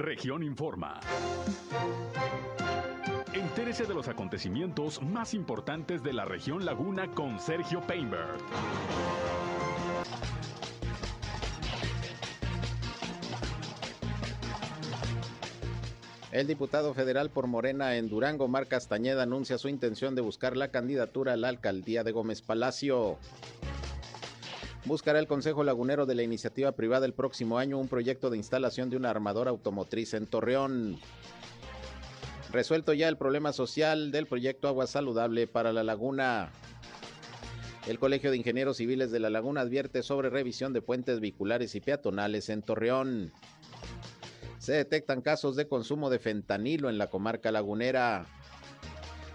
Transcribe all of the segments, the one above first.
Región Informa. Entérese de los acontecimientos más importantes de la región Laguna con Sergio Painberg. El diputado federal por Morena en Durango, Mar Castañeda, anuncia su intención de buscar la candidatura a la alcaldía de Gómez Palacio. Buscará el Consejo Lagunero de la iniciativa privada el próximo año un proyecto de instalación de una armadora automotriz en Torreón. Resuelto ya el problema social del proyecto Agua Saludable para la Laguna. El Colegio de Ingenieros Civiles de la Laguna advierte sobre revisión de puentes vehiculares y peatonales en Torreón. Se detectan casos de consumo de fentanilo en la comarca lagunera.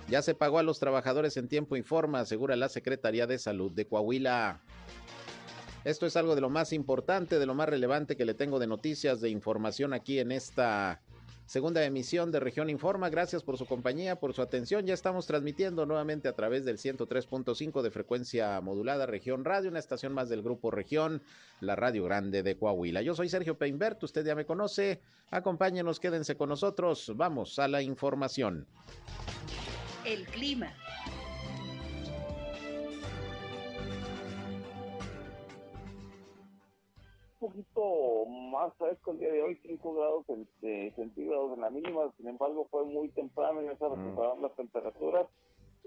Ya se pagó a los trabajadores en tiempo informa, asegura la Secretaría de Salud de Coahuila. Esto es algo de lo más importante, de lo más relevante que le tengo de noticias, de información aquí en esta segunda emisión de Región Informa. Gracias por su compañía, por su atención. Ya estamos transmitiendo nuevamente a través del 103.5 de frecuencia modulada Región Radio, una estación más del grupo Región, la Radio Grande de Coahuila. Yo soy Sergio Peinbert, usted ya me conoce. Acompáñenos, quédense con nosotros. Vamos a la información. El clima. Poquito más fresco el día de hoy, 5 grados centígrados en la mínima, sin embargo fue muy temprano y ya se recuperaron las temperaturas.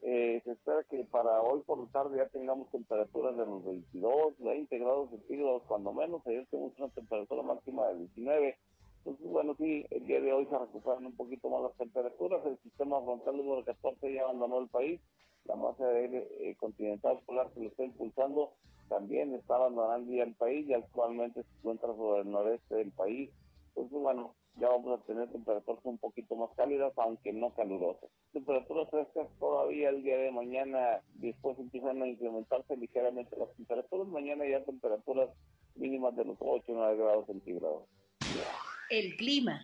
Eh, se espera que para hoy por la tarde ya tengamos temperaturas de los 22, 20 grados centígrados cuando menos, ayer tuvimos una temperatura máxima de 19. Entonces, bueno, sí, el día de hoy se recuperan un poquito más las temperaturas, el sistema frontal número 14 ya abandonó el país, la masa de aire eh, continental polar que lo está impulsando también está abandonando ya el país y actualmente se encuentra sobre el noreste del país. Entonces, bueno, ya vamos a tener temperaturas un poquito más cálidas, aunque no calurosas. Temperaturas frescas todavía el día de mañana, después empiezan a incrementarse ligeramente las temperaturas. Mañana ya temperaturas mínimas de los 8 o 9 grados centígrados. El clima.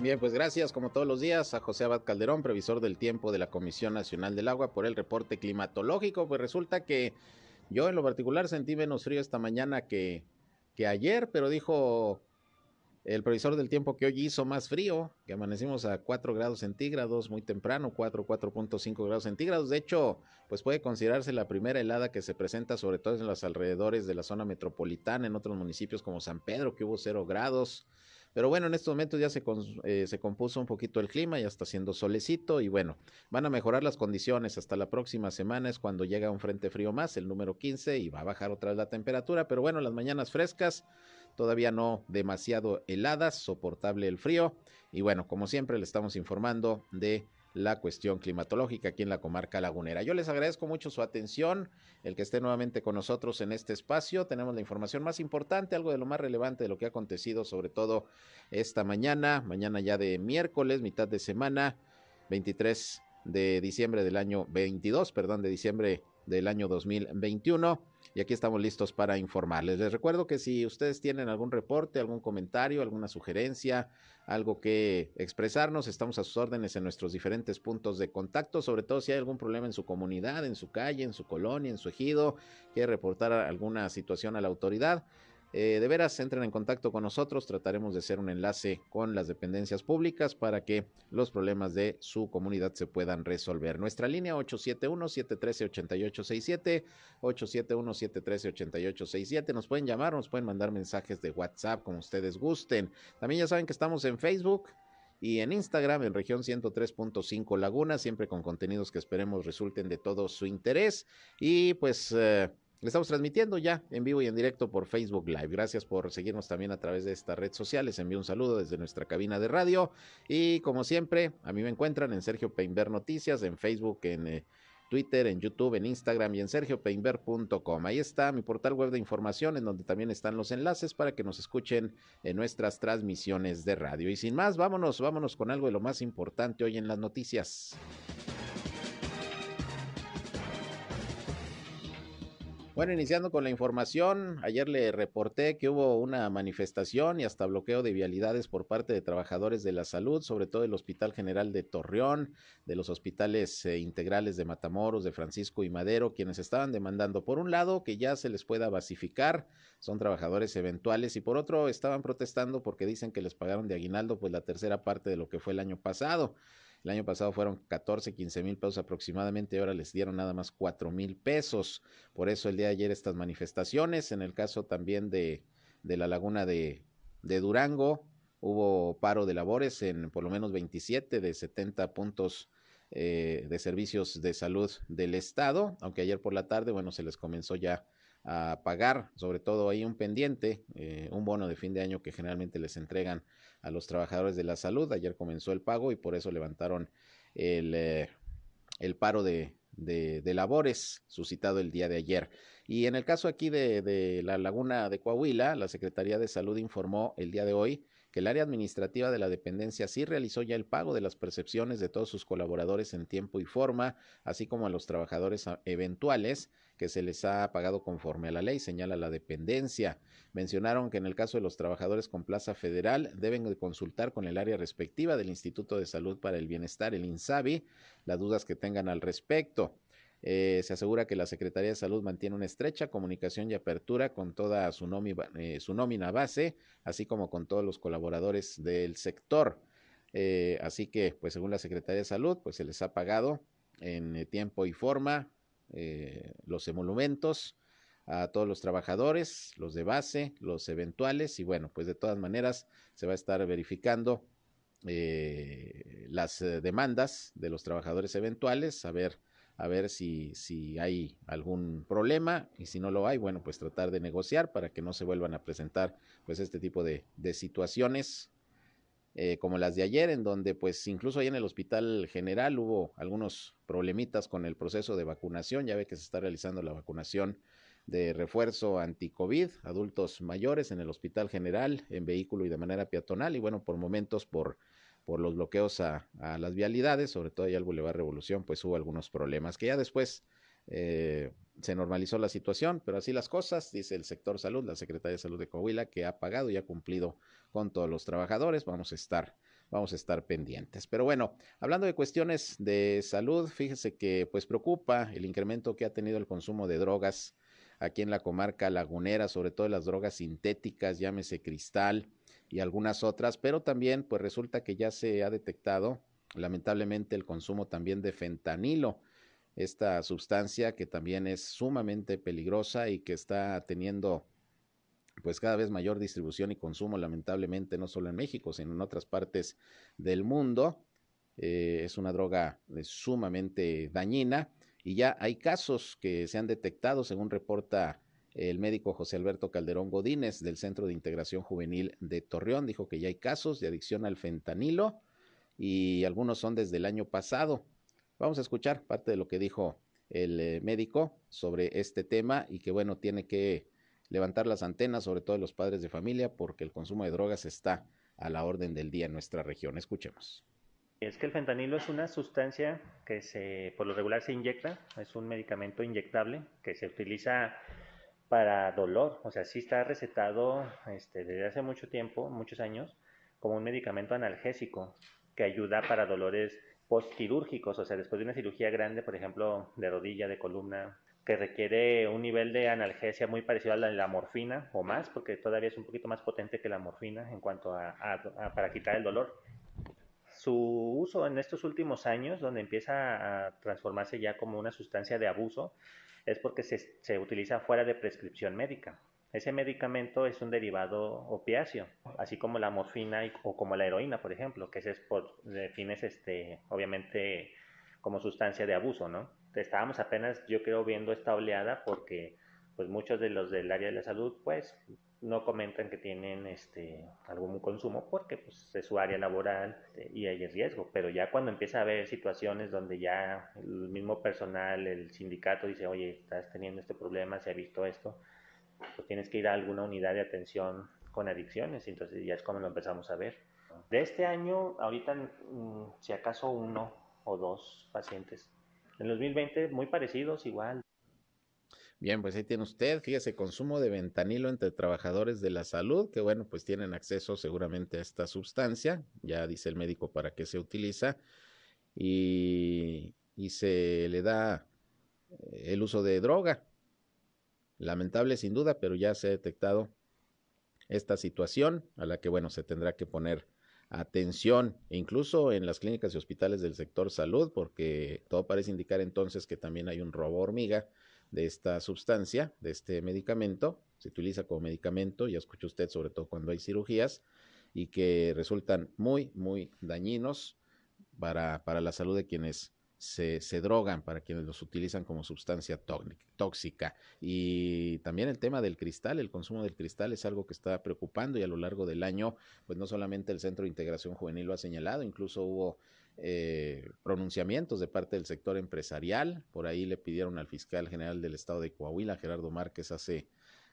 Bien, pues gracias como todos los días a José Abad Calderón, previsor del tiempo de la Comisión Nacional del Agua, por el reporte climatológico. Pues resulta que yo en lo particular sentí menos frío esta mañana que, que ayer, pero dijo el previsor del tiempo que hoy hizo más frío, que amanecimos a 4 grados centígrados muy temprano, 4, 4.5 grados centígrados. De hecho, pues puede considerarse la primera helada que se presenta sobre todo en los alrededores de la zona metropolitana, en otros municipios como San Pedro, que hubo 0 grados. Pero bueno, en estos momentos ya se, eh, se compuso un poquito el clima, ya está haciendo solecito y bueno, van a mejorar las condiciones. Hasta la próxima semana es cuando llega un frente frío más, el número 15, y va a bajar otra vez la temperatura. Pero bueno, las mañanas frescas, todavía no demasiado heladas, soportable el frío. Y bueno, como siempre, le estamos informando de la cuestión climatológica aquí en la comarca lagunera. Yo les agradezco mucho su atención, el que esté nuevamente con nosotros en este espacio. Tenemos la información más importante, algo de lo más relevante de lo que ha acontecido, sobre todo esta mañana, mañana ya de miércoles, mitad de semana, 23 de diciembre del año 22, perdón, de diciembre del año 2021 y aquí estamos listos para informarles. Les recuerdo que si ustedes tienen algún reporte, algún comentario, alguna sugerencia, algo que expresarnos, estamos a sus órdenes en nuestros diferentes puntos de contacto, sobre todo si hay algún problema en su comunidad, en su calle, en su colonia, en su ejido, quiere reportar alguna situación a la autoridad. Eh, de veras, entren en contacto con nosotros, trataremos de hacer un enlace con las dependencias públicas para que los problemas de su comunidad se puedan resolver. Nuestra línea 871-713-8867, 871-713-8867, nos pueden llamar, nos pueden mandar mensajes de WhatsApp como ustedes gusten. También ya saben que estamos en Facebook y en Instagram en región 103.5 Laguna, siempre con contenidos que esperemos resulten de todo su interés. Y pues... Eh, le estamos transmitiendo ya en vivo y en directo por Facebook Live. Gracias por seguirnos también a través de esta red social. Les envío un saludo desde nuestra cabina de radio. Y como siempre, a mí me encuentran en Sergio Peinber Noticias, en Facebook, en eh, Twitter, en YouTube, en Instagram y en sergiopeinber.com. Ahí está mi portal web de información en donde también están los enlaces para que nos escuchen en nuestras transmisiones de radio. Y sin más, vámonos, vámonos con algo de lo más importante hoy en las noticias. Bueno, iniciando con la información, ayer le reporté que hubo una manifestación y hasta bloqueo de vialidades por parte de trabajadores de la salud, sobre todo del Hospital General de Torreón, de los hospitales eh, integrales de Matamoros, de Francisco y Madero, quienes estaban demandando, por un lado, que ya se les pueda basificar, son trabajadores eventuales, y por otro, estaban protestando porque dicen que les pagaron de aguinaldo pues la tercera parte de lo que fue el año pasado. El año pasado fueron 14, 15 mil pesos aproximadamente, ahora les dieron nada más 4 mil pesos. Por eso el día de ayer estas manifestaciones, en el caso también de, de la laguna de, de Durango, hubo paro de labores en por lo menos 27 de 70 puntos eh, de servicios de salud del estado, aunque ayer por la tarde, bueno, se les comenzó ya a pagar, sobre todo ahí un pendiente, eh, un bono de fin de año que generalmente les entregan a los trabajadores de la salud. Ayer comenzó el pago y por eso levantaron el, eh, el paro de, de, de, labores suscitado el día de ayer. Y en el caso aquí de, de la laguna de Coahuila, la Secretaría de Salud informó el día de hoy que el área administrativa de la dependencia sí realizó ya el pago de las percepciones de todos sus colaboradores en tiempo y forma, así como a los trabajadores eventuales que se les ha pagado conforme a la ley, señala la dependencia. Mencionaron que en el caso de los trabajadores con plaza federal deben de consultar con el área respectiva del Instituto de Salud para el Bienestar, el INSABI, las dudas que tengan al respecto. Eh, se asegura que la Secretaría de Salud mantiene una estrecha comunicación y apertura con toda su, nómina, eh, su nómina base, así como con todos los colaboradores del sector. Eh, así que, pues según la Secretaría de Salud, pues se les ha pagado en tiempo y forma los emolumentos a todos los trabajadores, los de base, los eventuales, y bueno, pues de todas maneras se va a estar verificando las demandas de los trabajadores eventuales, a ver a ver si, si hay algún problema y si no lo hay, bueno, pues tratar de negociar para que no se vuelvan a presentar pues este tipo de, de situaciones eh, como las de ayer, en donde pues incluso ahí en el hospital general hubo algunos problemitas con el proceso de vacunación, ya ve que se está realizando la vacunación de refuerzo anti-COVID, adultos mayores en el hospital general, en vehículo y de manera peatonal, y bueno, por momentos por por los bloqueos a, las vialidades, sobre todo allá al Boulevard Revolución, pues hubo algunos problemas que ya después eh, se normalizó la situación, pero así las cosas, dice el sector salud, la Secretaría de Salud de Coahuila, que ha pagado y ha cumplido con todos los trabajadores, vamos a estar vamos a estar pendientes. Pero bueno, hablando de cuestiones de salud, fíjese que pues preocupa el incremento que ha tenido el consumo de drogas aquí en la comarca lagunera, sobre todo las drogas sintéticas, llámese cristal, y algunas otras, pero también pues resulta que ya se ha detectado lamentablemente el consumo también de fentanilo, esta sustancia que también es sumamente peligrosa y que está teniendo pues cada vez mayor distribución y consumo lamentablemente no solo en México sino en otras partes del mundo. Eh, es una droga sumamente dañina y ya hay casos que se han detectado según reporta el médico José Alberto Calderón Godínez del Centro de Integración Juvenil de Torreón dijo que ya hay casos de adicción al fentanilo y algunos son desde el año pasado. Vamos a escuchar parte de lo que dijo el eh, médico sobre este tema y que bueno, tiene que levantar las antenas, sobre todo los padres de familia, porque el consumo de drogas está a la orden del día en nuestra región. Escuchemos. Es que el fentanilo es una sustancia que se, por lo regular se inyecta, es un medicamento inyectable que se utiliza para dolor, o sea, sí está recetado este, desde hace mucho tiempo, muchos años, como un medicamento analgésico que ayuda para dolores postquirúrgicos, o sea, después de una cirugía grande, por ejemplo, de rodilla, de columna, que requiere un nivel de analgesia muy parecido a la de la morfina o más, porque todavía es un poquito más potente que la morfina en cuanto a, a, a para quitar el dolor. Su uso en estos últimos años, donde empieza a transformarse ya como una sustancia de abuso, es porque se, se utiliza fuera de prescripción médica. Ese medicamento es un derivado opiáceo, así como la morfina y, o como la heroína, por ejemplo, que ese es por fines, este, obviamente, como sustancia de abuso, ¿no? Estábamos apenas, yo creo, viendo esta oleada porque, pues, muchos de los del área de la salud, pues, no comentan que tienen este algún consumo porque pues es su área laboral este, y hay riesgo, pero ya cuando empieza a haber situaciones donde ya el mismo personal, el sindicato dice, oye, estás teniendo este problema, se ha visto esto, pues tienes que ir a alguna unidad de atención con adicciones, entonces ya es como lo empezamos a ver. De este año, ahorita, mm, si acaso uno o dos pacientes. En 2020, muy parecidos, igual, Bien, pues ahí tiene usted, fíjese, consumo de ventanilo entre trabajadores de la salud, que bueno, pues tienen acceso seguramente a esta sustancia, ya dice el médico para qué se utiliza, y, y se le da eh, el uso de droga. Lamentable sin duda, pero ya se ha detectado esta situación a la que, bueno, se tendrá que poner atención, incluso en las clínicas y hospitales del sector salud, porque todo parece indicar entonces que también hay un robo hormiga de esta sustancia, de este medicamento, se utiliza como medicamento, ya escuchó usted sobre todo cuando hay cirugías, y que resultan muy, muy dañinos para, para la salud de quienes se, se, drogan, para quienes los utilizan como sustancia tóxica. Y también el tema del cristal, el consumo del cristal es algo que está preocupando y a lo largo del año, pues no solamente el Centro de Integración Juvenil lo ha señalado, incluso hubo eh, pronunciamientos de parte del sector empresarial. Por ahí le pidieron al fiscal general del estado de Coahuila, Gerardo Márquez, hace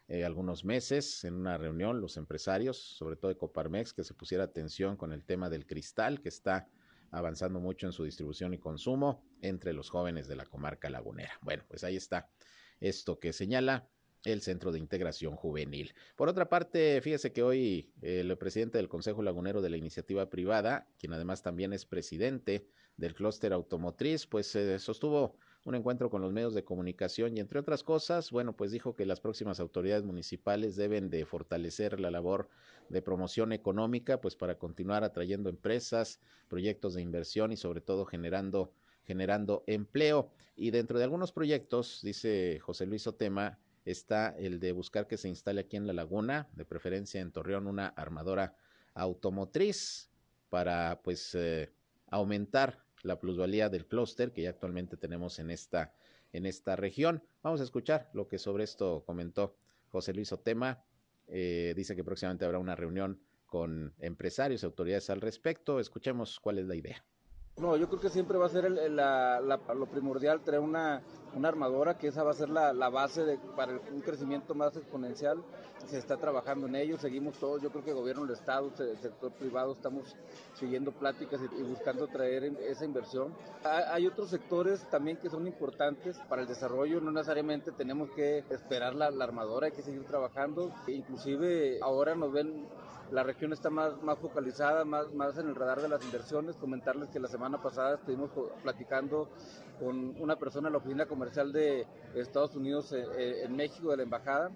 eh, algunos meses en una reunión, los empresarios, sobre todo de Coparmex, que se pusiera atención con el tema del cristal, que está avanzando mucho en su distribución y consumo entre los jóvenes de la comarca lagunera. Bueno, pues ahí está esto que señala el Centro de Integración Juvenil. Por otra parte, fíjese que hoy el presidente del Consejo Lagunero de la Iniciativa Privada, quien además también es presidente del clúster automotriz, pues eh, sostuvo un encuentro con los medios de comunicación y entre otras cosas, bueno, pues dijo que las próximas autoridades municipales deben de fortalecer la labor de promoción económica, pues para continuar atrayendo empresas, proyectos de inversión y sobre todo generando generando empleo. Y dentro de algunos proyectos, dice José Luis Otema, está el de buscar que se instale aquí en la laguna, de preferencia en Torreón, una armadora automotriz para pues eh, aumentar la plusvalía del clúster que ya actualmente tenemos en esta, en esta región. Vamos a escuchar lo que sobre esto comentó José Luis Otema. Eh, dice que próximamente habrá una reunión con empresarios y autoridades al respecto. Escuchemos cuál es la idea. No, yo creo que siempre va a ser lo primordial traer una, una, armadora, que esa va a ser la, base para un crecimiento más exponencial. Se está trabajando en ello, seguimos todos, yo creo que el gobierno del Estado, el sector privado, estamos siguiendo pláticas y, buscando traer esa inversión. Hay otros sectores también que son importantes para el desarrollo, no necesariamente tenemos que esperar la armadora, hay que seguir trabajando. Inclusive ahora nos ven la región está más, más focalizada, más, más en el radar de las inversiones. Comentarles que la semana pasada estuvimos platicando con una persona en la oficina comercial de Estados Unidos eh, eh, en México, de la embajada,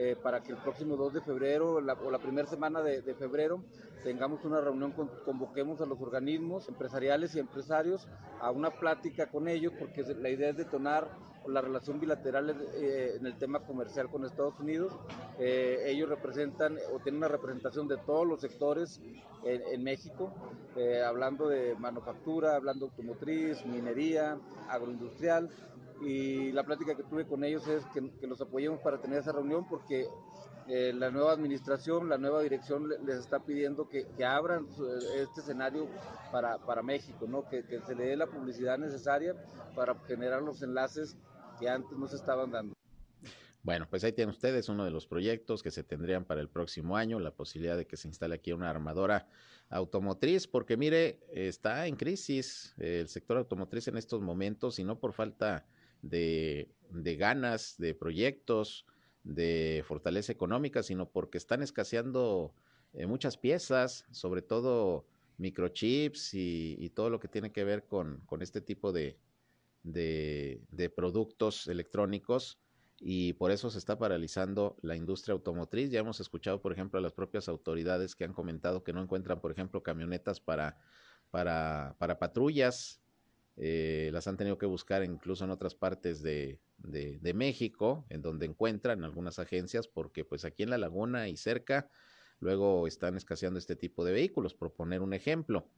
eh, para que el próximo 2 de febrero o la primera semana de, febrero tengamos una reunión, con, convoquemos a los organismos empresariales y empresarios a una plática con ellos, porque la idea es detonar la relación bilateral eh, en el tema comercial con Estados Unidos. Eh, ellos representan o tienen una representación de todos los sectores en, México, eh, hablando de manufactura, hablando automotriz, minería, agroindustrial. Y la plática que tuve con ellos es que, los apoyemos para tener esa reunión porque la nueva administración, la nueva dirección les está pidiendo que, abran este escenario para, para México, ¿no? que, que, se le dé la publicidad necesaria para generar los enlaces que antes no se estaban dando. Bueno, pues ahí tienen ustedes uno de los proyectos que se tendrían para el próximo año, la posibilidad de que se instale aquí una armadora automotriz, porque mire, está en crisis el sector automotriz en estos momentos y no por falta de, de ganas, de proyectos, de fortaleza económica, sino porque están escaseando eh, muchas piezas, sobre todo microchips y, todo lo que tiene que ver con, con este tipo de, de, productos electrónicos y por eso se está paralizando la industria automotriz. Ya hemos escuchado, por ejemplo, a las propias autoridades que han comentado que no encuentran, por ejemplo, camionetas para, para, para patrullas. Eh, las han tenido que buscar incluso en otras partes de, de, México, en donde encuentran algunas agencias, porque pues aquí en la laguna y cerca, luego están escaseando este tipo de vehículos. Por poner un ejemplo,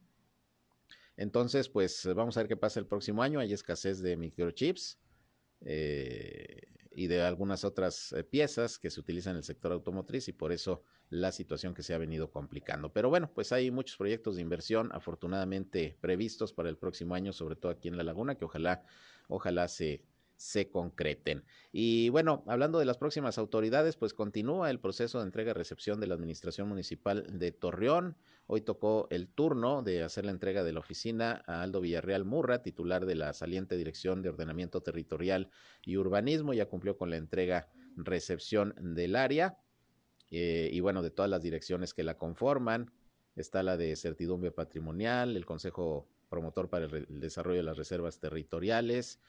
entonces, pues vamos a ver qué pasa el próximo año. Hay escasez de microchips eh, y de algunas otras eh, piezas que se utilizan en el sector automotriz y por eso la situación que se ha venido complicando. Pero bueno, pues hay muchos proyectos de inversión afortunadamente previstos para el próximo año, sobre todo aquí en La Laguna, que ojalá, ojalá se, se concreten. Y bueno, hablando de las próximas autoridades, pues continúa el proceso de entrega y recepción de la Administración Municipal de Torreón. Hoy tocó el turno de hacer la entrega de la oficina a Aldo Villarreal Murra, titular de la saliente Dirección de Ordenamiento Territorial y Urbanismo. Ya cumplió con la entrega recepción del área. Eh, y bueno, de todas las direcciones que la conforman, está la de certidumbre patrimonial, el Consejo Promotor para el Desarrollo de las Reservas Territoriales,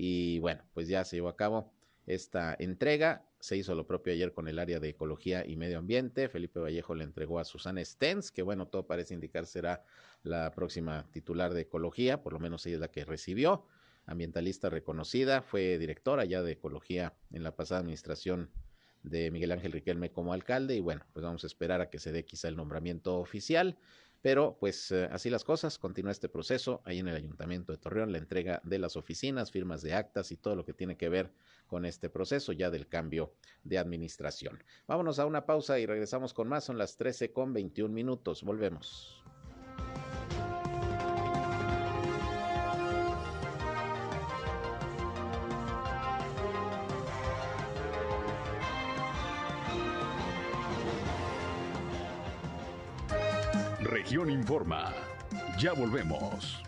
y bueno, pues ya se llevó a cabo esta entrega. Se hizo lo propio ayer con el área de ecología y medio ambiente. Felipe Vallejo le entregó a Susana Stens, que bueno, todo parece indicar será la próxima titular de ecología, por lo menos ella es la que recibió. Ambientalista reconocida, fue directora ya de ecología en la pasada administración de Miguel Ángel Riquelme como alcalde y bueno, pues vamos a esperar a que se dé quizá el nombramiento oficial. Pero pues eh, así las cosas, continúa este proceso ahí en el Ayuntamiento de Torreón, la entrega de las oficinas, firmas de actas y todo lo que tiene que ver con este proceso ya del cambio de administración. Vámonos a una pausa y regresamos con más, son las 13 con 21 minutos, volvemos. Región Informa. Ya volvemos.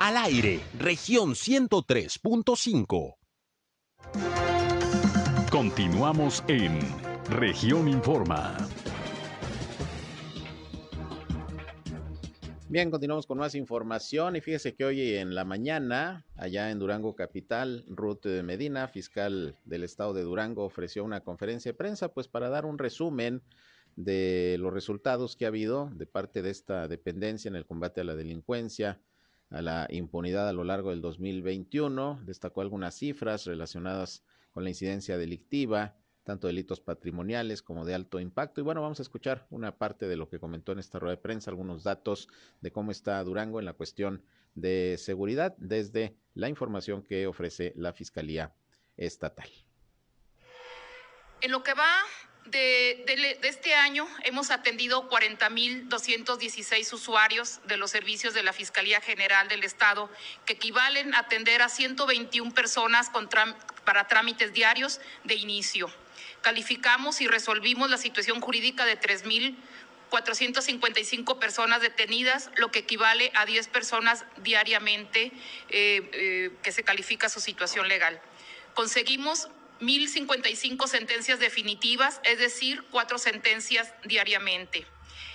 Al aire, región 103.5. Continuamos en región Informa. Bien, continuamos con más información y fíjese que hoy en la mañana, allá en Durango Capital, Ruth Medina, fiscal del estado de Durango, ofreció una conferencia de prensa pues para dar un resumen de los resultados que ha habido de parte de esta dependencia en el combate a la delincuencia, a la impunidad a lo largo del 2021. Destacó algunas cifras relacionadas con la incidencia delictiva, tanto delitos patrimoniales como de alto impacto. Y bueno, vamos a escuchar una parte de lo que comentó en esta rueda de prensa, algunos datos de cómo está Durango en la cuestión de seguridad desde la información que ofrece la Fiscalía Estatal. En lo que va de, este año hemos atendido 40.216 usuarios de los servicios de la Fiscalía General del Estado, que equivalen a atender a 121 personas para trámites diarios de inicio. Calificamos y resolvimos la situación jurídica de 3.455 personas detenidas, lo que equivale a 10 personas diariamente eh, eh, que se califica su situación legal. Conseguimos 1.055 sentencias definitivas, es decir, cuatro sentencias diariamente.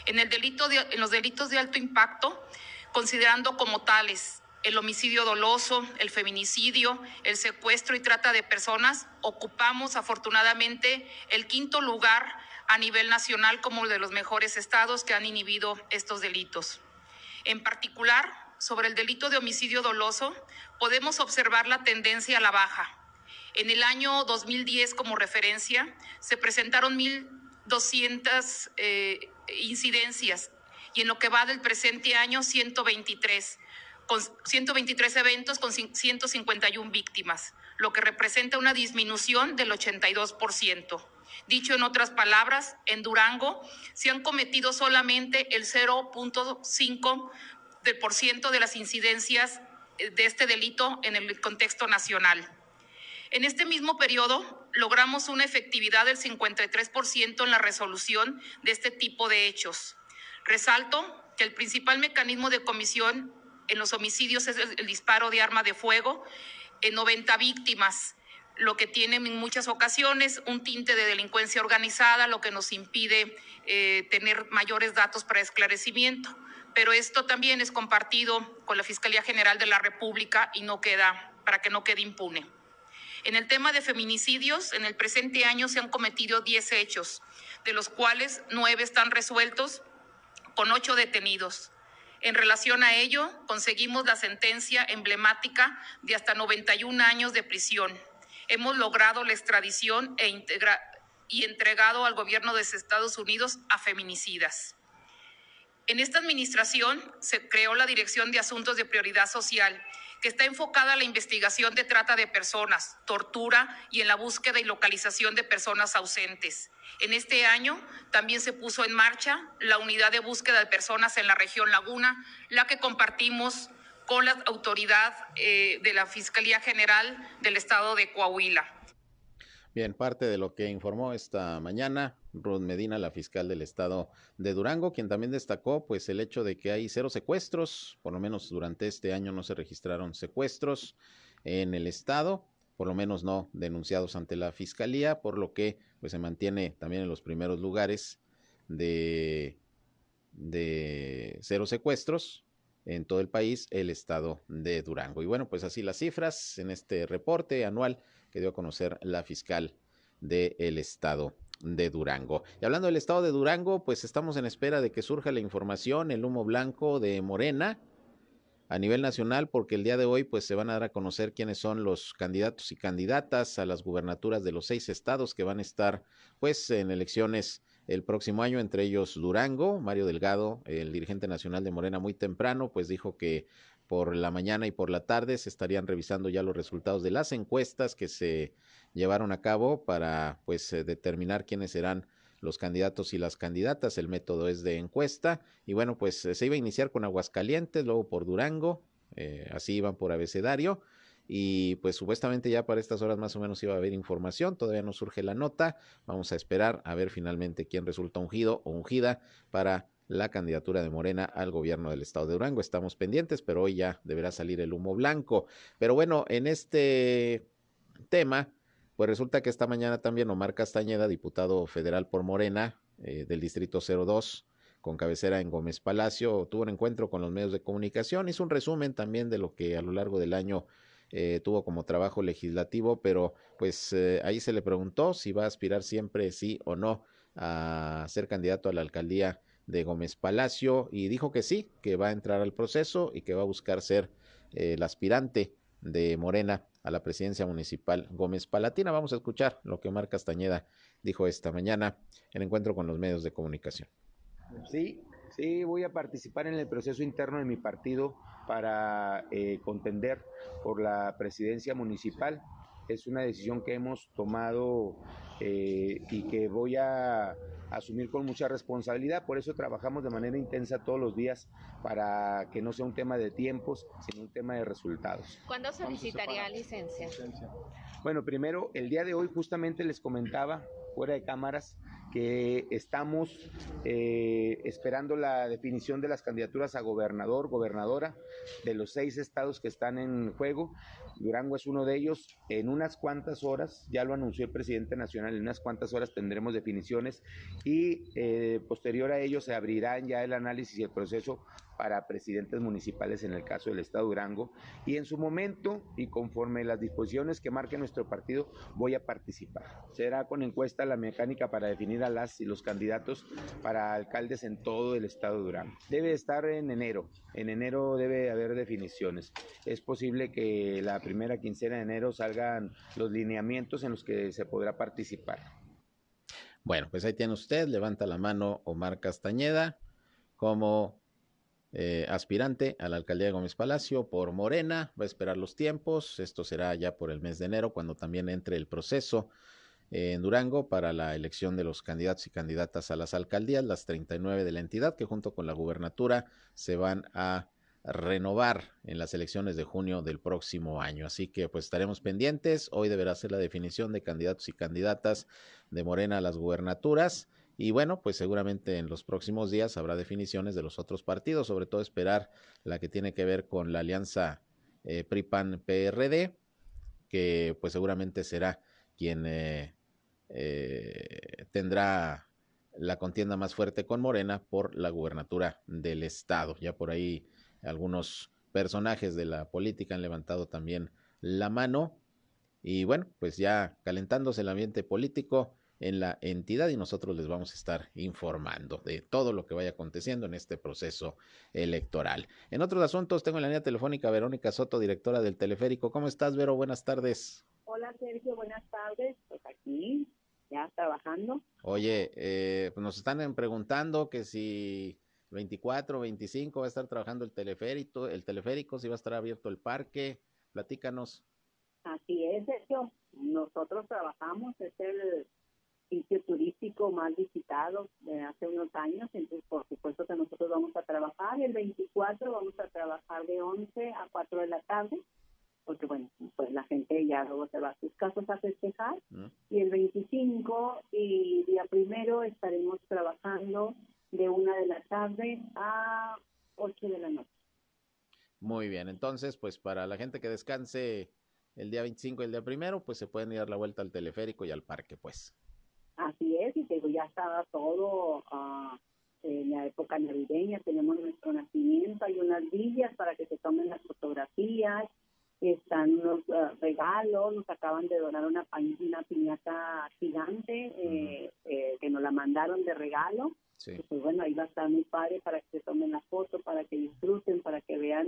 En, el delito en los delitos de alto impacto, considerando como tales el homicidio doloso, el feminicidio, el secuestro y trata de personas, ocupamos afortunadamente el quinto lugar a nivel nacional como de los mejores estados que han inhibido estos delitos. En particular, sobre el delito de homicidio doloso, podemos observar la tendencia a la baja en el año 2010, como referencia, se presentaron 1.200 eh, incidencias y en lo que va del presente año, 123, con 123 eventos con 151 víctimas, lo que representa una disminución del 82%. Dicho en otras palabras, en Durango se han cometido solamente el 0.5% de las incidencias de este delito en el contexto nacional. En este mismo periodo logramos una efectividad del 53% en la resolución de este tipo de hechos. Resalto que el principal mecanismo de comisión en los homicidios es el, disparo de arma de fuego en 90 víctimas, lo que tiene en muchas ocasiones un tinte de delincuencia organizada, lo que nos impide eh, tener mayores datos para esclarecimiento. Pero esto también es compartido con la Fiscalía General de la República y no queda, para que no quede impune. En el tema de feminicidios, en el presente año se han cometido 10 hechos, de los cuales 9 están resueltos con 8 detenidos. En relación a ello, conseguimos la sentencia emblemática de hasta 91 años de prisión. Hemos logrado la extradición e y entregado al gobierno de Estados Unidos a feminicidas. En esta administración se creó la Dirección de Asuntos de Prioridad Social que está enfocada a la investigación de trata de personas, tortura y en la búsqueda y localización de personas ausentes. En este año también se puso en marcha la unidad de búsqueda de personas en la región Laguna, la que compartimos con la autoridad eh, de la Fiscalía General del Estado de Coahuila. Bien, parte de lo que informó esta mañana Ruth Medina, la fiscal del estado de Durango, quien también destacó pues el hecho de que hay cero secuestros, por lo menos durante este año no se registraron secuestros en el estado, por lo menos no denunciados ante la fiscalía, por lo que pues se mantiene también en los primeros lugares de, de cero secuestros en todo el país el estado de Durango. Y bueno, pues así las cifras en este reporte anual que dio a conocer la fiscal del estado de Durango. Y hablando del estado de Durango, pues estamos en espera de que surja la información, el humo blanco de Morena a nivel nacional, porque el día de hoy pues se van a dar a conocer quiénes son los candidatos y candidatas a las gubernaturas de los seis estados que van a estar pues en elecciones el próximo año, entre ellos Durango, Mario Delgado, el dirigente nacional de Morena muy temprano, pues dijo que por la mañana y por la tarde se estarían revisando ya los resultados de las encuestas que se llevaron a cabo para pues eh, determinar quiénes serán los candidatos y las candidatas. El método es de encuesta y bueno, pues eh, se iba a iniciar con Aguascalientes, luego por Durango, eh, así iban por abecedario y pues supuestamente ya para estas horas más o menos iba a haber información, todavía no surge la nota, vamos a esperar a ver finalmente quién resulta ungido o ungida para la candidatura de Morena al gobierno del estado de Durango. Estamos pendientes, pero hoy ya deberá salir el humo blanco. Pero bueno, en este tema, pues resulta que esta mañana también Omar Castañeda, diputado federal por Morena eh, del Distrito 02, con cabecera en Gómez Palacio, tuvo un encuentro con los medios de comunicación, hizo un resumen también de lo que a lo largo del año eh, tuvo como trabajo legislativo, pero pues eh, ahí se le preguntó si va a aspirar siempre sí o no a ser candidato a la alcaldía de Gómez Palacio y dijo que sí, que va a entrar al proceso y que va a buscar ser eh, el aspirante de Morena a la presidencia municipal Gómez Palatina. Vamos a escuchar lo que Omar Castañeda dijo esta mañana en encuentro con los medios de comunicación. Sí, sí, voy a participar en el proceso interno de mi partido para eh, contender por la presidencia municipal. Es una decisión que hemos tomado eh, y que voy a asumir con mucha responsabilidad. Por eso trabajamos de manera intensa todos los días para que no sea un tema de tiempos, sino un tema de resultados. ¿Cuándo solicitaría licencia? Bueno, primero, el día de hoy justamente les comentaba fuera de cámaras que estamos eh, esperando la definición de las candidaturas a gobernador, gobernadora de los seis estados que están en juego. Durango es uno de ellos. En unas cuantas horas, ya lo anunció el presidente nacional, en unas cuantas horas tendremos definiciones y eh, posterior a ello se abrirán ya el análisis y el proceso para presidentes municipales en el caso del Estado de Durango. Y en su momento y conforme las disposiciones que marque nuestro partido, voy a participar. Será con encuesta la mecánica para definir a las y los candidatos para alcaldes en todo el Estado de Durango. Debe estar en enero. En enero debe haber definiciones. Es posible que la primera quincena de enero salgan los lineamientos en los que se podrá participar. Bueno, pues ahí tiene usted, levanta la mano Omar Castañeda como eh, aspirante a la alcaldía de Gómez Palacio por Morena. Va a esperar los tiempos. Esto será ya por el mes de enero, cuando también entre el proceso en Durango para la elección de los candidatos y candidatas a las alcaldías, las 39 de la entidad, que junto con la gubernatura se van a renovar en las elecciones de junio del próximo año. Así que pues estaremos pendientes. Hoy deberá ser la definición de candidatos y candidatas de Morena a las gubernaturas. Y bueno, pues seguramente en los próximos días habrá definiciones de los otros partidos, sobre todo esperar la que tiene que ver con la alianza eh, PRI-PAN-PRD, que pues seguramente será quien eh, eh, tendrá la contienda más fuerte con Morena por la gubernatura del estado. Ya por ahí algunos personajes de la política han levantado también la mano y bueno, pues ya calentándose el ambiente político, en la entidad y nosotros les vamos a estar informando de todo lo que vaya aconteciendo en este proceso electoral. En otros asuntos, tengo en la línea telefónica Verónica Soto, directora del Teleférico. ¿Cómo estás, Vero? Buenas tardes. Hola, Sergio. Buenas tardes. Pues aquí, ya trabajando. Oye, eh, pues nos están preguntando que si 24, 25 va a estar trabajando el teleférico, el teleférico, si va a estar abierto el parque. Platícanos. Así es, Sergio. Nosotros trabajamos, es el sitio turístico más visitado de hace unos años, entonces por supuesto que nosotros vamos a trabajar. El 24 vamos a trabajar de 11 a 4 de la tarde, porque bueno, pues la gente ya luego se va a sus casas a festejar. Y el 25 y día primero estaremos trabajando de 1 de la tarde a 8 de la noche. Muy bien, entonces pues para la gente que descanse el día 25 y el día primero, pues se pueden ir a dar la vuelta al teleférico y al parque, pues. Así es, y que ya estaba todo ah, en la época navideña, tenemos nuestro nacimiento, hay unas villas para que se tomen las fotografías, están unos ah, regalos, nos acaban de donar una, una piñata gigante eh, eh, que nos la mandaron de regalo. Pues bueno, ahí va a estar muy padre para que se tomen la foto, para que disfruten, para que vean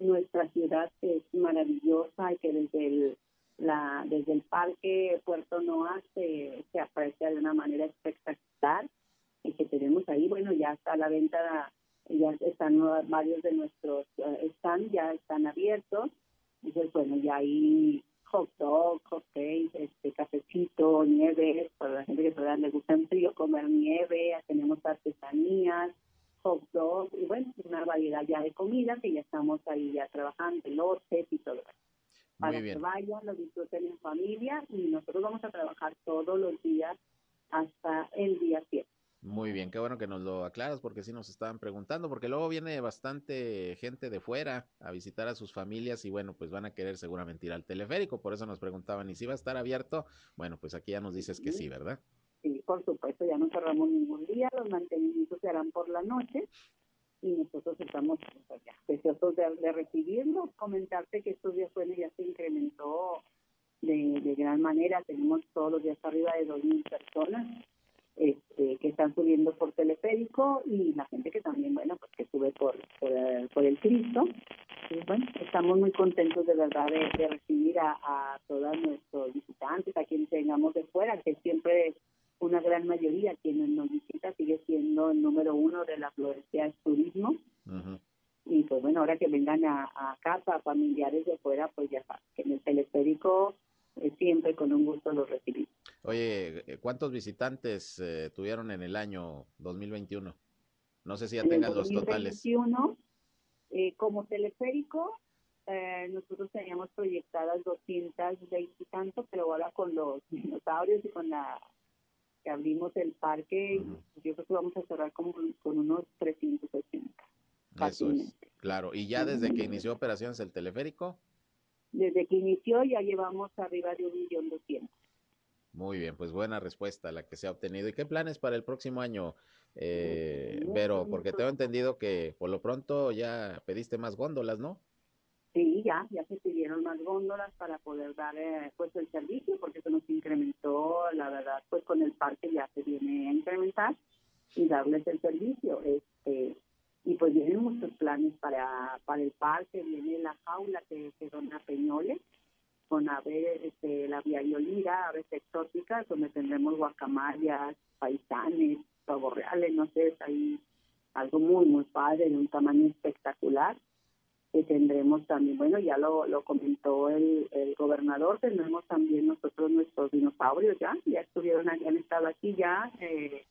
nuestra ciudad que es maravillosa y que desde el, la, desde el parque Puerto Noa se, se aprecia de una manera espectacular y que tenemos ahí, bueno, ya está la venta, ya están varios de nuestros uh, stands, ya están abiertos, entonces bueno, ya hay hot dog, este, cafecito, nieve, para la gente que todavía le gusta en frío comer nieve, tenemos artesanías, hot dog y bueno, una variedad ya de comida que ya estamos ahí ya trabajando, lotes y todo eso. Para que vayan, lo disfruten en familia y nosotros vamos a trabajar todos los días hasta el día 7. Muy bien, qué bueno que nos lo aclaras porque sí nos estaban preguntando, porque luego viene bastante gente de fuera a visitar a sus familias y bueno, pues van a querer seguramente ir al teleférico, por eso nos preguntaban, ¿y si va a estar abierto? Bueno, pues aquí ya nos dices que sí, ¿verdad? Sí, por supuesto, ya no cerramos ningún día, los mantenimientos se harán por la noche y nosotros estamos pues, deseosos de, de. Comentarte que estos días bueno, ya se incrementó de, de gran manera, tenemos todos los días arriba de 2.000 personas este, que están subiendo por teleférico y la gente que también, bueno, pues que sube por, por, el Cristo. Bueno, estamos muy contentos de verdad de, recibir a, a todos nuestros visitantes, a quienes tengamos de fuera, que siempre una gran mayoría quienes nos visita sigue siendo el número uno de la florecia es turismo. Y pues bueno, ahora que vengan a, a casa, familiares de fuera, pues ya saben que en el teleférico eh, siempre con un gusto los recibimos. Oye, eh, ¿cuántos visitantes eh, tuvieron en el año 2021? No sé si ya tengas los totales. 2021, eh, como teleférico, eh, nosotros teníamos proyectadas 220 y tanto, pero ahora con los dinosaurios y con la que abrimos el parque, yo creo que vamos a cerrar como con unos 380. Eso es, claro. ¿Y ya desde que inició operaciones el teleférico? Desde que inició ya llevamos arriba de un millón doscientos. Muy bien, pues buena respuesta la que se ha obtenido. ¿Y qué planes para el próximo año, eh, Vero? Porque tengo entendido que por lo pronto ya pediste más góndolas, ¿no? Sí, ya, ya se pidieron más góndolas para poder dar eh, pues el servicio, porque se nos incrementó, la verdad, pues con el parque ya se viene a incrementar y darles el servicio. Este y pues vienen muchos planes para, para el parque, viene la jaula que, que dona Peñoles, con aves, este, la violira, aves exóticas, donde tendremos guacamayas, paisanes, pavos reales, no sé, es ahí algo muy, muy padre, de un tamaño espectacular que tendremos también, bueno, ya lo, lo comentó el, el gobernador, tendremos también nosotros nuestros dinosaurios ya, ya estuvieron, han estado aquí ya eh,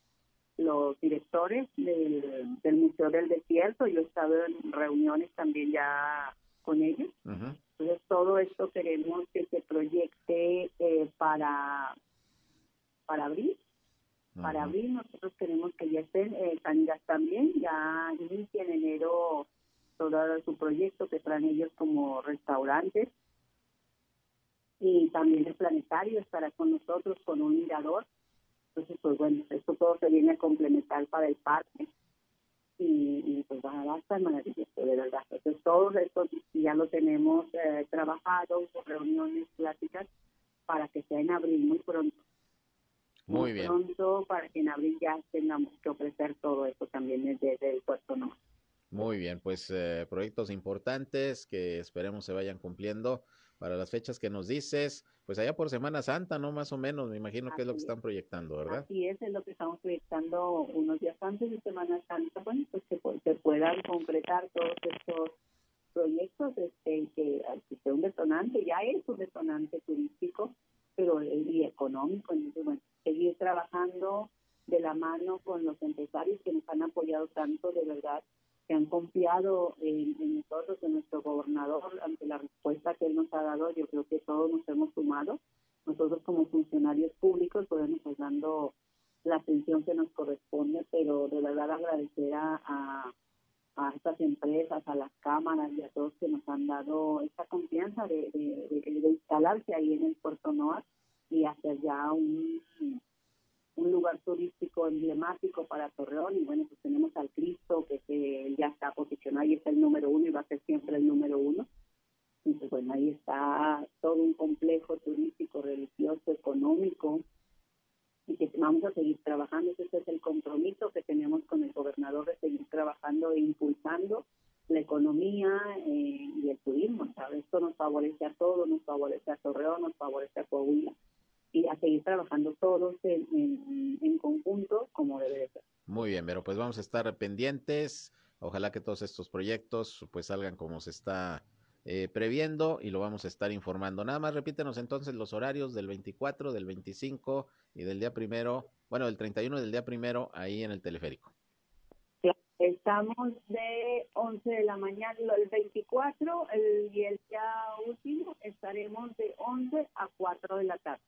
los directores del, del Museo del Desierto, yo he estado en reuniones también ya con ellos, entonces todo esto queremos que se proyecte eh, para, para abril, para abril nosotros queremos que ya estén, eh, también, ya inicia en enero todo su proyecto que traen ellos como restaurantes. Y también el planetario estará con nosotros con un mirador. Entonces, pues bueno, esto todo se viene a complementar para el parque. Y, pues va, a estar maravilloso, de verdad. Entonces, todo esto ya lo tenemos eh, trabajado, reuniones clásicas, para que sea en abril muy pronto. Muy, bien. pronto, para que en abril ya tengamos que ofrecer todo esto también desde el Puerto Norte. Muy bien, pues eh, proyectos importantes que esperemos se vayan cumpliendo para las fechas que nos dices, pues allá por Semana Santa, ¿no? Más o menos, me imagino que es lo que están proyectando, ¿verdad? Así es, es lo que estamos proyectando unos días antes de Semana Santa, bueno, pues que se puedan concretar todos estos proyectos, este, que, que sea un detonante, ya es un detonante turístico, pero y económico, entonces, bueno, seguir trabajando de la mano con los empresarios que nos han apoyado tanto, de verdad, que han confiado en, nosotros, en nuestro gobernador, ante la respuesta que él nos ha dado, yo creo que todos nos hemos sumado. Nosotros como funcionarios públicos podemos estar dando la atención que nos corresponde, pero de verdad agradecer a, a, estas empresas, a las cámaras y a todos que nos han dado esta confianza de, de instalarse ahí en el Puerto Noa y hacer ya un, un lugar turístico emblemático para Torreón y bueno, pues tenemos al Cristo que, ya está posicionado y es el número uno y va a ser siempre el número uno. Y pues bueno, ahí está todo un complejo turístico, religioso, económico y que vamos a seguir trabajando. Ese es el compromiso que tenemos con el gobernador de seguir trabajando e impulsando la economía eh, y el turismo. ¿sabes? Esto nos favorece a todos, nos favorece a Torreón, nos favorece a Coahuila y a seguir trabajando todos en, en, conjunto como debe ser. Muy bien, pero pues vamos a estar pendientes. Ojalá que todos estos proyectos pues salgan como se está eh, previendo y lo vamos a estar informando. Nada más repítenos entonces los horarios del 24, del 25 y del día primero, bueno, del 31 y del día primero ahí en el teleférico. Estamos de 11 de la mañana, el 24 el, y el día último estaremos de 11 a 4 de la tarde.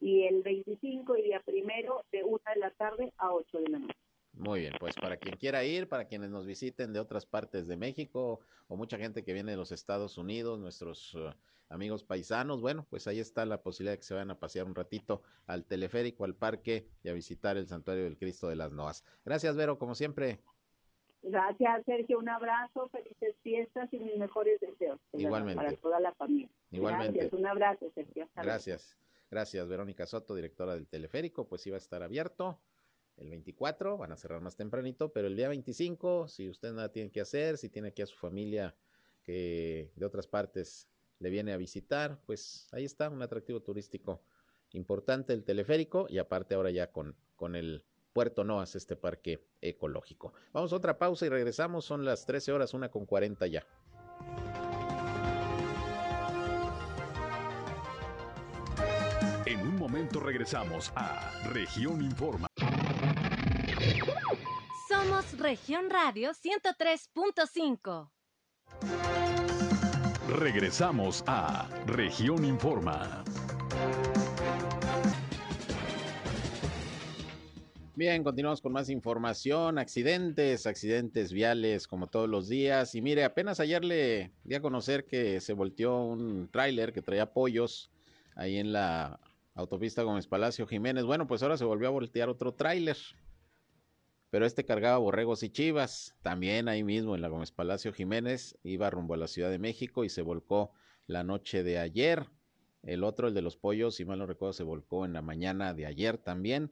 Y el 25 y día primero de 1 de la tarde a 8 de la noche. Muy bien, pues para quien quiera ir, para quienes nos visiten de otras partes de México o mucha gente que viene de los Estados Unidos, nuestros uh, amigos paisanos, bueno, pues ahí está la posibilidad de que se vayan a pasear un ratito al teleférico, al parque y a visitar el Santuario del Cristo de las Noas. Gracias, Vero, como siempre. Gracias, Sergio. Un abrazo, felices fiestas y mis mejores deseos. Igualmente. Para toda la familia. Igualmente. Gracias, un abrazo, Sergio. Gracias. Gracias, Verónica Soto, directora del teleférico. Pues iba a estar abierto el 24, van a cerrar más tempranito, pero el día 25, si usted nada tiene que hacer, si tiene aquí a su familia que de otras partes le viene a visitar, pues ahí está, un atractivo turístico importante el teleférico y aparte ahora ya con, con el Puerto Noas, este parque ecológico. Vamos a otra pausa y regresamos, son las 13 horas, una con 40 ya. Momento regresamos a Región Informa. Somos Región Radio 103.5. Regresamos a Región Informa. Bien, continuamos con más información, accidentes, accidentes viales como todos los días. Y mire, apenas ayer le di a conocer que se volteó un tráiler que traía pollos ahí en la autopista Gómez Palacio Jiménez. Bueno, pues ahora se volvió a voltear otro tráiler. Pero este cargaba borregos y chivas, también ahí mismo en la Gómez Palacio Jiménez, iba rumbo a la Ciudad de México y se volcó la noche de ayer. El otro, el de los pollos, si mal no recuerdo, se volcó en la mañana de ayer también.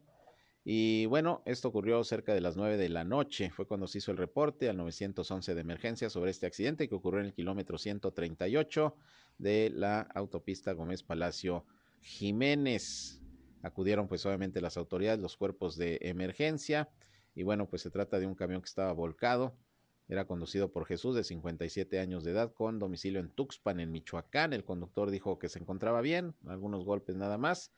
Y bueno, esto ocurrió cerca de las 9 de la noche. Fue cuando se hizo el reporte al 911 de emergencia sobre este accidente que ocurrió en el kilómetro 138 de la autopista Gómez Palacio Jiménez. Acudieron pues obviamente las autoridades, los cuerpos de emergencia. Y bueno, pues se trata de un camión que estaba volcado. Era conducido por Jesús de 57 años de edad con domicilio en Tuxpan, en Michoacán. El conductor dijo que se encontraba bien, algunos golpes nada más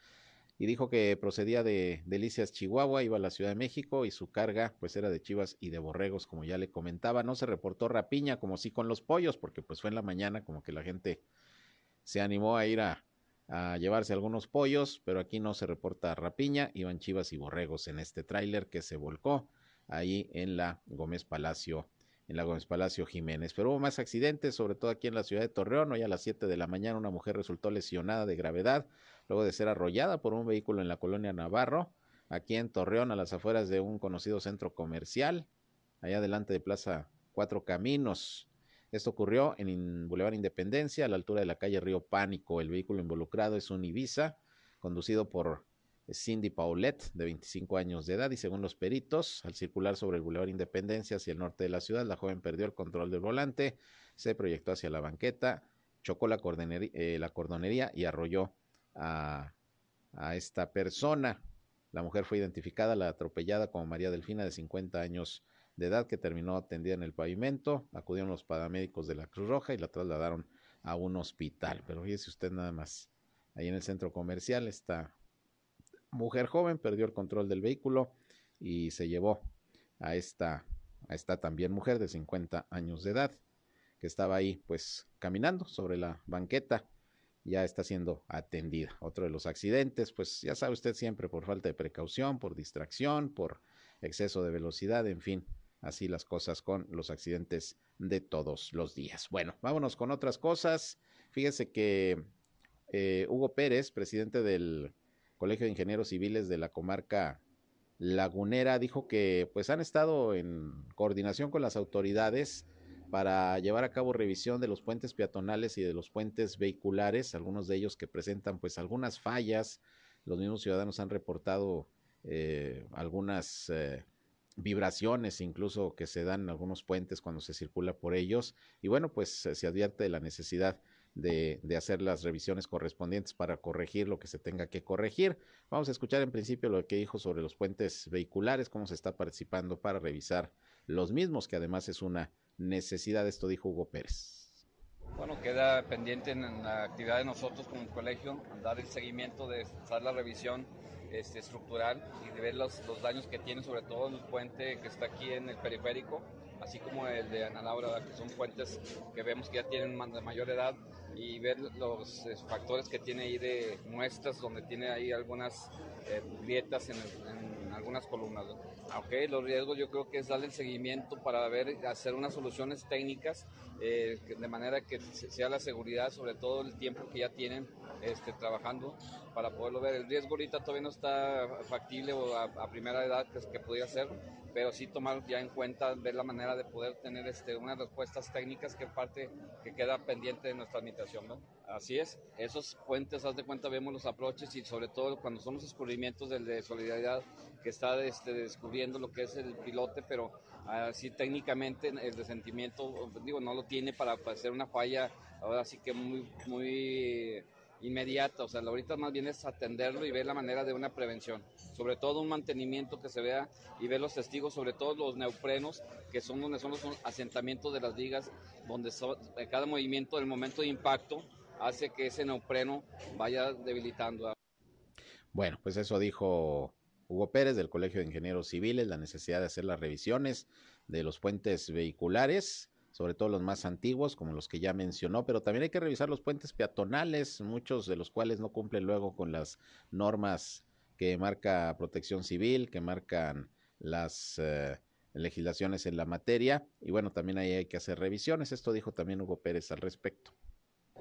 y dijo que procedía de Delicias, Chihuahua, iba a la Ciudad de México y su carga pues era de chivas y de borregos, como ya le comentaba. No se reportó rapiña como sí con los pollos, porque pues fue en la mañana como que la gente se animó a ir a, a llevarse algunos pollos, pero aquí no se reporta rapiña, iban chivas y borregos en este tráiler que se volcó ahí en la Gómez Palacio en la Gómez Palacio Jiménez. Pero hubo más accidentes, sobre todo aquí en la ciudad de Torreón. Hoy a las 7 de la mañana una mujer resultó lesionada de gravedad luego de ser arrollada por un vehículo en la colonia Navarro, aquí en Torreón, a las afueras de un conocido centro comercial, allá delante de Plaza Cuatro Caminos. Esto ocurrió en Boulevard Independencia, a la altura de la calle Río Pánico. El vehículo involucrado es un Ibiza, conducido por Cindy Paulette, de 25 años de edad, y según los peritos, al circular sobre el Boulevard Independencia hacia el norte de la ciudad, la joven perdió el control del volante, se proyectó hacia la banqueta, chocó la, eh, la cordonería y arrolló a, esta persona. La mujer fue identificada, la atropellada como María Delfina, de 50 años de edad, que terminó atendida en el pavimento. Acudieron los paramédicos de la Cruz Roja y la trasladaron a un hospital. Pero fíjese usted nada más, ahí en el centro comercial, esta mujer joven perdió el control del vehículo y se llevó a esta, a esta también mujer de 50 años de edad que estaba ahí pues caminando sobre la banqueta ya está siendo atendida. Otro de los accidentes, pues ya sabe usted siempre por falta de precaución, por distracción, por exceso de velocidad, en fin, así las cosas con los accidentes de todos los días. Bueno, vámonos con otras cosas. Fíjese que eh, Hugo Pérez, presidente del Colegio de Ingenieros Civiles de la comarca lagunera, dijo que pues han estado en coordinación con las autoridades para llevar a cabo revisión de los puentes peatonales y de los puentes vehiculares, algunos de ellos que presentan pues algunas fallas. Los mismos ciudadanos han reportado eh, algunas eh, vibraciones incluso que se dan en algunos puentes cuando se circula por ellos. Y bueno, pues se advierte de la necesidad de, hacer las revisiones correspondientes para corregir lo que se tenga que corregir. Vamos a escuchar en principio lo que dijo sobre los puentes vehiculares, cómo se está participando para revisar los mismos, que además es una necesidad. Esto dijo Hugo Pérez. Bueno, queda pendiente en la actividad de nosotros como colegio, dar el seguimiento de hacer la revisión este, estructural y de ver los, los, daños que tiene, sobre todo el puente que está aquí en el periférico, así como el de Ana Laura, que son puentes que vemos que ya tienen de mayor edad, y ver los eh, factores que tiene ahí de muestras, donde tiene ahí algunas eh, grietas en, en, algunas columnas. Ok, los riesgos yo creo que es darle el seguimiento para ver, hacer unas soluciones técnicas eh, de manera que sea la seguridad, sobre todo el tiempo que ya tienen este, trabajando para poderlo ver. El riesgo ahorita todavía no está factible o a, primera edad que, que podría ser, pero sí tomar ya en cuenta, ver la manera de poder tener este, unas respuestas técnicas que parte que queda pendiente de nuestra administración. ¿no? Así es, esos puentes, haz de cuenta, vemos los aproches y sobre todo cuando son los descubrimientos del de solidaridad que está este, descubriendo lo que es el pilote, pero así técnicamente el resentimiento, digo, no lo tiene para, para hacer una falla, ahora sí que muy, muy inmediata, o sea, ahorita más bien es atenderlo y ver la manera de una prevención, sobre todo un mantenimiento que se vea y ver los testigos, sobre todo los neoprenos, que son donde son los asentamientos de las vigas, donde cada movimiento del momento de impacto hace que ese neopreno vaya debilitando. Bueno, pues eso dijo Hugo Pérez del Colegio de Ingenieros Civiles, la necesidad de hacer las revisiones de los puentes vehiculares sobre todo los más antiguos, como los que ya mencionó, pero también hay que revisar los puentes peatonales, muchos de los cuales no cumplen luego con las normas que marca Protección Civil, que marcan las eh, legislaciones en la materia, y bueno, también ahí hay que hacer revisiones, esto dijo también Hugo Pérez al respecto.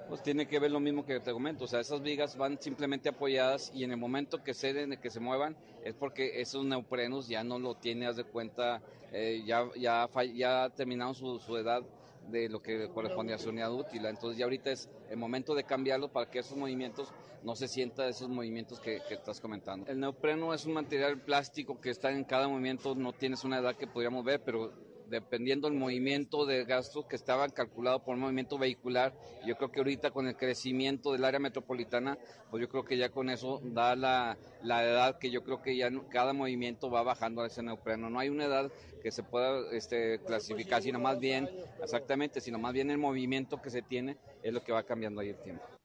Pues tiene que ver lo mismo que te comento, o sea, esas vigas van simplemente apoyadas y en el momento que se, que se muevan es porque esos neoprenos ya no lo tiene, haz de cuenta, eh, ya, ya, ya terminaron su, su, edad de lo que corresponde a su unidad útil. Entonces ya ahorita es el momento de cambiarlo para que esos movimientos no se sientan esos movimientos que, que, estás comentando. El neopreno es un material plástico que está en cada movimiento, no tienes una edad que podríamos ver, pero dependiendo del movimiento de gastos que estaban calculados por el movimiento vehicular. Yo creo que ahorita con el crecimiento del área metropolitana, pues yo creo que ya con eso da la, la edad que yo creo que ya cada movimiento va bajando a ese neopreno. No hay una edad que se pueda este, clasificar, sino más bien, exactamente, sino más bien el movimiento que se tiene es lo que va cambiando ahí el tiempo.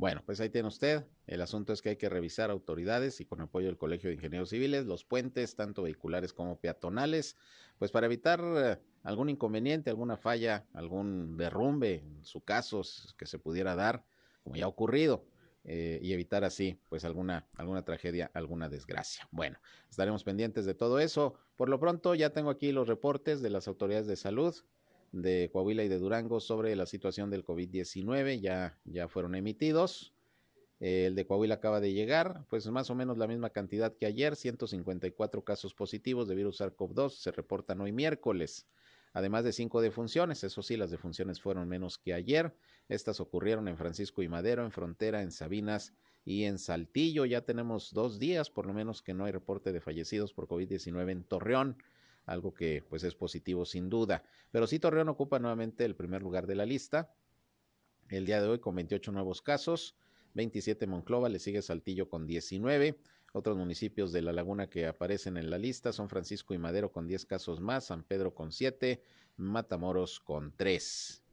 Bueno, pues ahí tiene usted. El asunto es que hay que revisar autoridades y con apoyo del Colegio de Ingenieros Civiles los puentes, tanto vehiculares como peatonales, pues para evitar eh, algún inconveniente, alguna falla, algún derrumbe, en su caso, que se pudiera dar, como ya ha ocurrido, eh, y evitar así, pues alguna, alguna tragedia, alguna desgracia. Bueno, estaremos pendientes de todo eso. Por lo pronto, ya tengo aquí los reportes de las autoridades de salud de Coahuila y de Durango sobre la situación del COVID-19 ya, ya fueron emitidos. El de Coahuila acaba de llegar, pues más o menos la misma cantidad que ayer, 154 casos positivos de virus SARS-CoV-2 se reportan hoy miércoles, además de cinco defunciones, eso sí, las defunciones fueron menos que ayer, estas ocurrieron en Francisco y Madero, en Frontera, en Sabinas y en Saltillo, ya tenemos dos días por lo menos que no hay reporte de fallecidos por COVID-19 en Torreón, algo que pues es positivo sin duda. Pero sí Torreón ocupa nuevamente el primer lugar de la lista. El día de hoy con 28 nuevos casos, 27 Monclova, le sigue Saltillo con 19. Otros municipios de la laguna que aparecen en la lista son Francisco y Madero con 10 casos más, San Pedro con 7, Matamoros con 3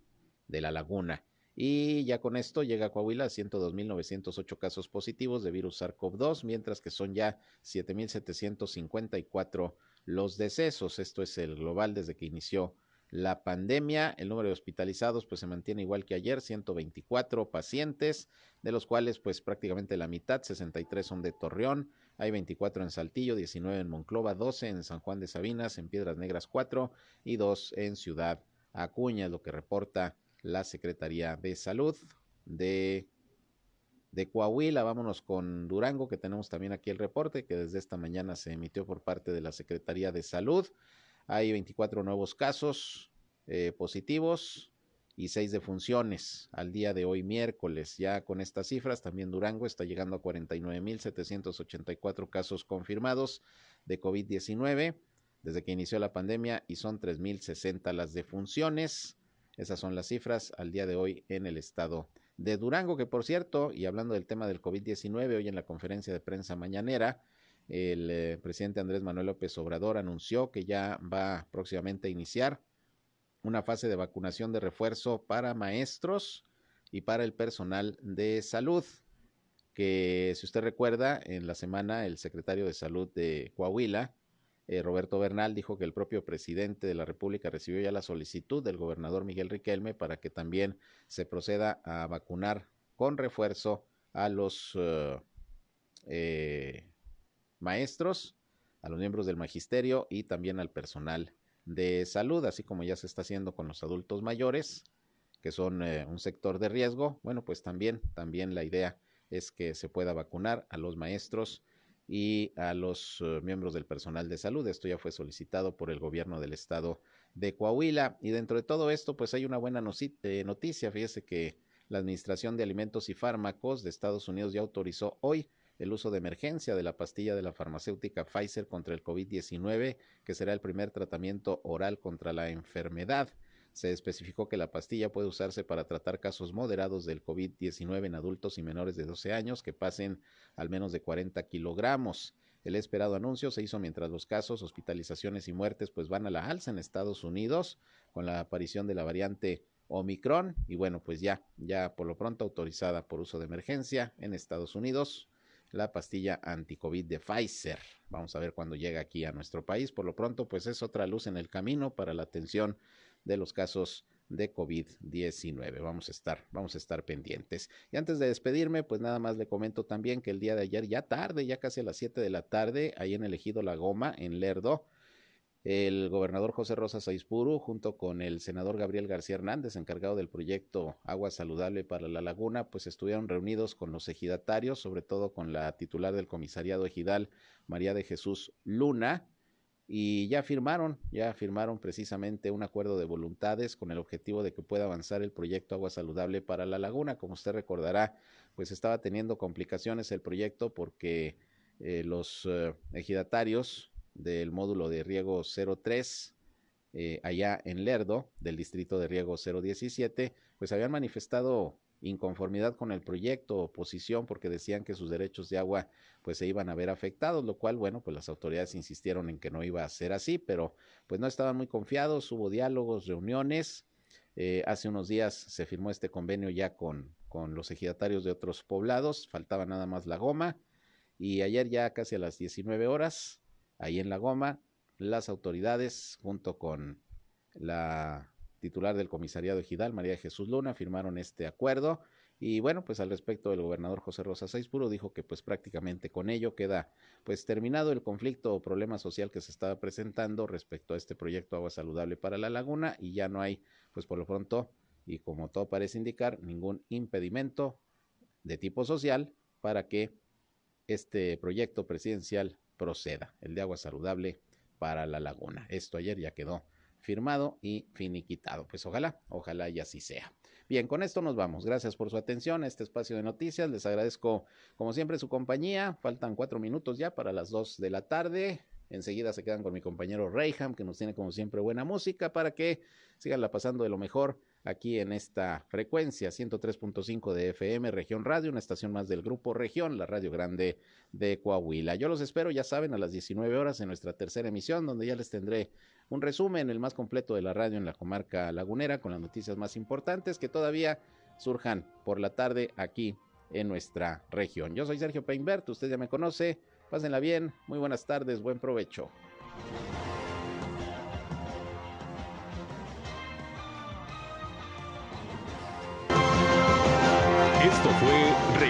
de la laguna. Y ya con esto llega Coahuila a 102.908 casos positivos de virus SARS-CoV-2, mientras que son ya 7.754 los decesos. Esto es el global desde que inició la pandemia. El número de hospitalizados pues se mantiene igual que ayer, 124 pacientes, de los cuales pues prácticamente la mitad, 63 son de Torreón, hay 24 en Saltillo, 19 en Monclova, 12 en San Juan de Sabinas, en Piedras Negras 4 y 2 en Ciudad Acuña, lo que reporta la Secretaría de Salud de, de Coahuila. Vámonos con Durango, que tenemos también aquí el reporte que desde esta mañana se emitió por parte de la Secretaría de Salud. Hay 24 nuevos casos eh, positivos y 6 defunciones al día de hoy miércoles. Ya con estas cifras, también Durango está llegando a 49.784 casos confirmados de COVID-19 desde que inició la pandemia y son 3.060 las defunciones. Esas son las cifras al día de hoy en el estado de Durango, que por cierto, y hablando del tema del COVID-19, hoy en la conferencia de prensa mañanera, el eh, presidente Andrés Manuel López Obrador anunció que ya va próximamente a iniciar una fase de vacunación de refuerzo para maestros y para el personal de salud que si usted recuerda, en la semana el secretario de salud de Coahuila, eh, Roberto Bernal, dijo que el propio presidente de la República recibió ya la solicitud del gobernador Miguel Riquelme para que también se proceda a vacunar con refuerzo a los uh, eh, maestros, a los miembros del magisterio y también al personal de salud, así como ya se está haciendo con los adultos mayores, que son eh, un sector de riesgo. Bueno, pues también, también la idea es que se pueda vacunar a los maestros y a los uh, miembros del personal de salud. Esto ya fue solicitado por el gobierno del estado de Coahuila. Y dentro de todo esto, pues hay una buena eh, noticia. Fíjese que la Administración de Alimentos y Fármacos de Estados Unidos ya autorizó hoy el uso de emergencia de la pastilla de la farmacéutica Pfizer contra el COVID-19, que será el primer tratamiento oral contra la enfermedad. Se especificó que la pastilla puede usarse para tratar casos moderados del COVID-19 en adultos y menores de 12 años que pasen al menos de 40 kilogramos. El esperado anuncio se hizo mientras los casos, hospitalizaciones y muertes pues van a la alza en Estados Unidos con la aparición de la variante Omicron y bueno pues ya, ya por lo pronto autorizada por uso de emergencia en Estados Unidos la pastilla anticovid de Pfizer. Vamos a ver cuándo llega aquí a nuestro país. Por lo pronto, pues es otra luz en el camino para la atención de los casos de COVID-19. Vamos a estar, vamos a estar pendientes. Y antes de despedirme, pues nada más le comento también que el día de ayer, ya tarde, ya casi a las 7 de la tarde, ahí en elegido La Goma, en Lerdo, el gobernador José Rosa Saizpuru, junto con el senador Gabriel García Hernández, encargado del proyecto Agua Saludable para la Laguna, pues estuvieron reunidos con los ejidatarios, sobre todo con la titular del comisariado ejidal, María de Jesús Luna, y ya firmaron, ya firmaron precisamente un acuerdo de voluntades con el objetivo de que pueda avanzar el proyecto Agua Saludable para la Laguna. Como usted recordará, pues estaba teniendo complicaciones el proyecto porque eh, los eh, ejidatarios del módulo de riego 03 eh, allá en Lerdo, del distrito de riego 017, pues habían manifestado inconformidad con el proyecto, oposición, porque decían que sus derechos de agua pues se iban a ver afectados, lo cual, bueno, pues las autoridades insistieron en que no iba a ser así, pero pues no estaban muy confiados, hubo diálogos, reuniones, eh, hace unos días se firmó este convenio ya con, con los ejidatarios de otros poblados, faltaba nada más la goma, y ayer ya casi a las 19 horas ahí en La Goma, las autoridades, junto con la titular del comisariado ejidal, María Jesús Luna, firmaron este acuerdo. Y bueno, pues al respecto el gobernador José Rosa Saizpuro dijo que pues prácticamente con ello queda pues terminado el conflicto o problema social que se estaba presentando respecto a este proyecto Agua Saludable para la Laguna y ya no hay pues por lo pronto y como todo parece indicar ningún impedimento de tipo social para que este proyecto presidencial proceda, el de agua saludable para la laguna. Esto ayer ya quedó firmado y finiquitado. Pues ojalá, ojalá y así sea. Bien, con esto nos vamos. Gracias por su atención a este espacio de noticias. Les agradezco, como siempre, su compañía. Faltan cuatro minutos ya para las dos de la tarde. Enseguida se quedan con mi compañero Rayham, que nos tiene como siempre buena música para que sigan la pasando de lo mejor aquí en esta frecuencia 103.5 de FM Región Radio, una estación más del grupo Región, la Radio Grande de Coahuila. Yo los espero, ya saben, a las 19 horas en nuestra tercera emisión, donde ya les tendré un resumen, el más completo de la radio en la comarca lagunera, con las noticias más importantes que todavía surjan por la tarde aquí en nuestra región. Yo soy Sergio Peinbert, usted ya me conoce. Pásenla bien, muy buenas tardes, buen provecho.